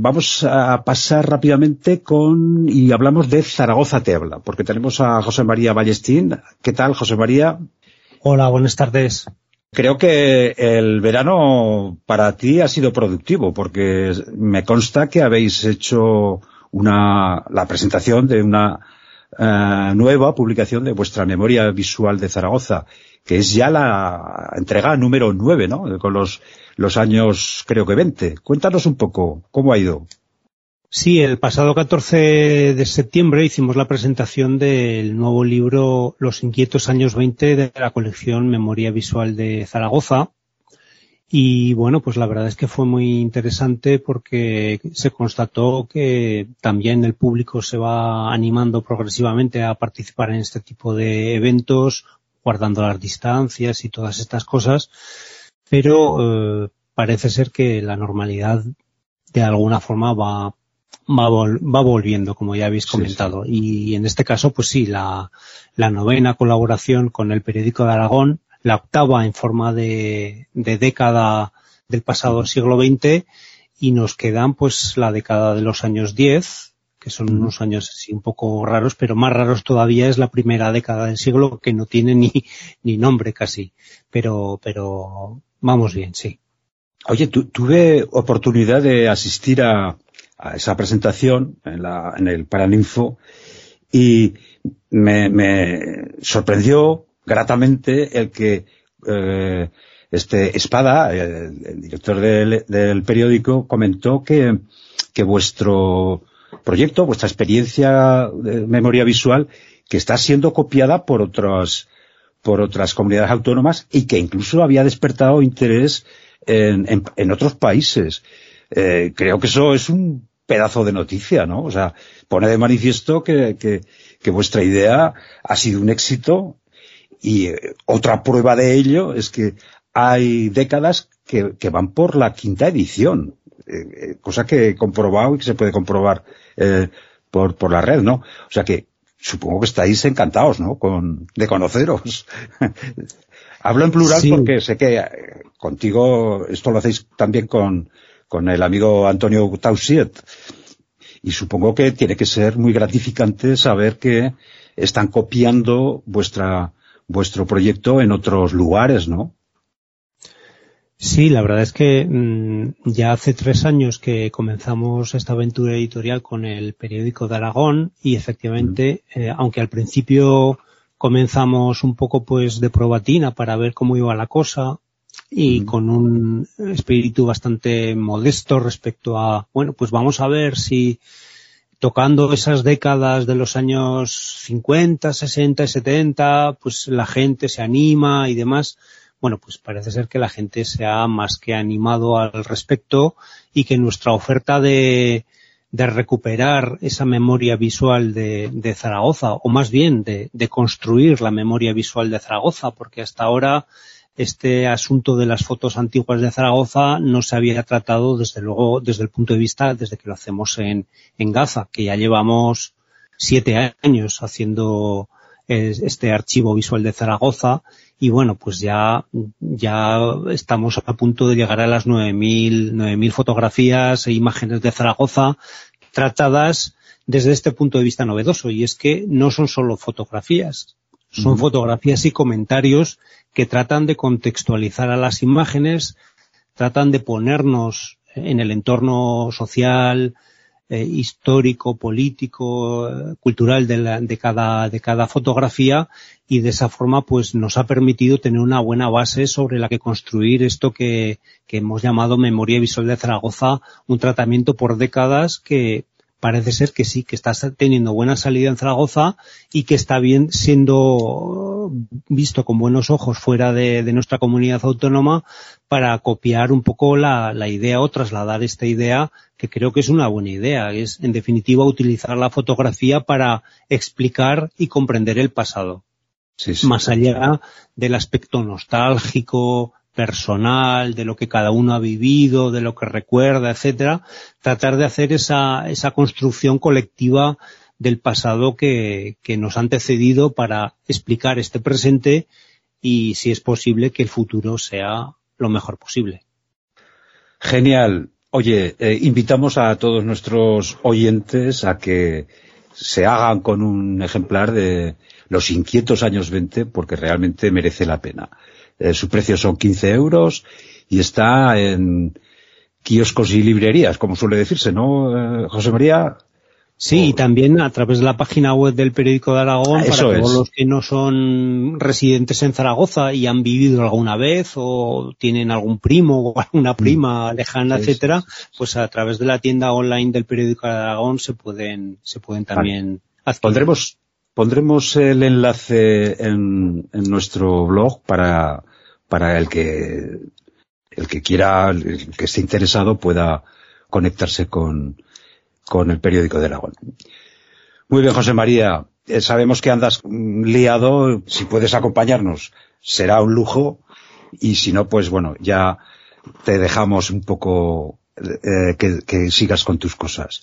vamos a pasar rápidamente con, y hablamos de Zaragoza Te habla, porque tenemos a José María Ballestín. ¿Qué tal, José María? Hola, buenas tardes. Creo que el verano para ti ha sido productivo, porque me consta que habéis hecho una, la presentación de una eh, nueva publicación de vuestra memoria visual de Zaragoza, que es ya la entrega número nueve, ¿no? Con los, los años, creo que 20. Cuéntanos un poco, ¿cómo ha ido? Sí, el pasado 14 de septiembre hicimos la presentación del nuevo libro Los inquietos años 20 de la colección Memoria Visual de Zaragoza. Y bueno, pues la verdad es que fue muy interesante porque se constató que también el público se va animando progresivamente a participar en este tipo de eventos, guardando las distancias y todas estas cosas, pero eh, parece ser que la normalidad de alguna forma va va, va volviendo, como ya habéis comentado. Y en este caso, pues sí, la, la novena colaboración con el periódico de Aragón, la octava en forma de, de década del pasado siglo XX, y nos quedan pues la década de los años 10, que son unos años así un poco raros, pero más raros todavía es la primera década del siglo que no tiene ni, ni nombre casi. Pero, pero vamos bien, sí. Oye, tuve oportunidad de asistir a, esa presentación en, la, en el Paraninfo y me, me sorprendió gratamente el que eh, este Espada, el, director del, del, periódico, comentó que, que vuestro proyecto, vuestra experiencia de memoria visual, que está siendo copiada por otras por otras comunidades autónomas y que incluso había despertado interés en, en, otros países. Eh, creo que eso es un pedazo de noticia, ¿no? O sea, pone de manifiesto que, que, vuestra idea ha sido un éxito y eh, otra prueba de ello es que hay décadas que, que van por la quinta edición, eh, cosa que he comprobado y que se puede comprobar por, por la red, ¿no? O sea que supongo que estáis encantados, ¿no? Con, de conoceros. Hablo en plural sí. porque sé que eh, contigo esto lo hacéis también con, con el amigo Antonio Tausiet. Y supongo que tiene que ser muy gratificante saber que están copiando vuestra, vuestro proyecto en otros lugares, ¿no? Sí, la verdad es que mmm, ya hace tres años que comenzamos esta aventura editorial con el periódico de Aragón y efectivamente, mm. eh, aunque al principio comenzamos un poco pues de probatina para ver cómo iba la cosa, y con un espíritu bastante modesto respecto a, bueno, pues vamos a ver si tocando esas décadas de los años 50, 60 y 70, pues la gente se anima y demás. Bueno, pues parece ser que la gente se ha más que animado al respecto y que nuestra oferta de, recuperar esa memoria visual de, Zaragoza, o más bien de, construir la memoria visual de Zaragoza, porque hasta ahora este asunto de las fotos antiguas de Zaragoza no se había tratado desde luego desde el punto de vista desde que lo hacemos en, en Gaza, que ya llevamos siete años haciendo este archivo visual de Zaragoza y bueno, pues ya, ya estamos a punto de llegar a las 9.000, 9.000 fotografías e imágenes de Zaragoza tratadas desde este punto de vista novedoso y es que no son solo fotografías, son uh -huh. fotografías y comentarios que tratan de contextualizar a las imágenes, tratan de ponernos en el entorno social, eh, histórico, político, eh, cultural de, la, de, cada, de cada fotografía y de esa forma pues nos ha permitido tener una buena base sobre la que construir esto que, que hemos llamado Memoria Visual de Zaragoza, un tratamiento por décadas que parece ser que sí, que está teniendo buena salida en Zaragoza y que está bien siendo visto con buenos ojos fuera de, de nuestra comunidad autónoma para copiar un poco la, la, idea o trasladar esta idea que creo que es una buena idea. Es, en definitiva, utilizar la fotografía para explicar y comprender el pasado. Sí, sí. Más allá del aspecto nostálgico, personal, de lo que cada uno ha vivido, de lo que recuerda, etcétera, tratar de hacer esa, esa construcción colectiva del pasado que, nos ha antecedido para explicar este presente y, si es posible, que el futuro sea lo mejor posible. Genial. Oye, eh, invitamos a todos nuestros oyentes a que se hagan con un ejemplar de Los inquietos años 20 porque realmente merece la pena. Eh, su precio son 15 euros y está en kioscos y librerías, como suele decirse, ¿no, eh, José María? Sí, y también a través de la página web del periódico de Aragón, para todos los que no son residentes en Zaragoza y han vivido alguna vez o tienen algún primo o alguna mm. prima lejana, etcétera, pues a través de la tienda online del periódico de Aragón se pueden, se pueden también Pondremos, pondremos el enlace en, en nuestro blog para, para el que el que quiera, el que esté interesado pueda conectarse con, con el periódico de Aragón. Muy bien, José María. Eh, sabemos que andas liado. Si puedes acompañarnos, será un lujo. Y si no, pues bueno, ya te dejamos un poco eh, que sigas con tus cosas.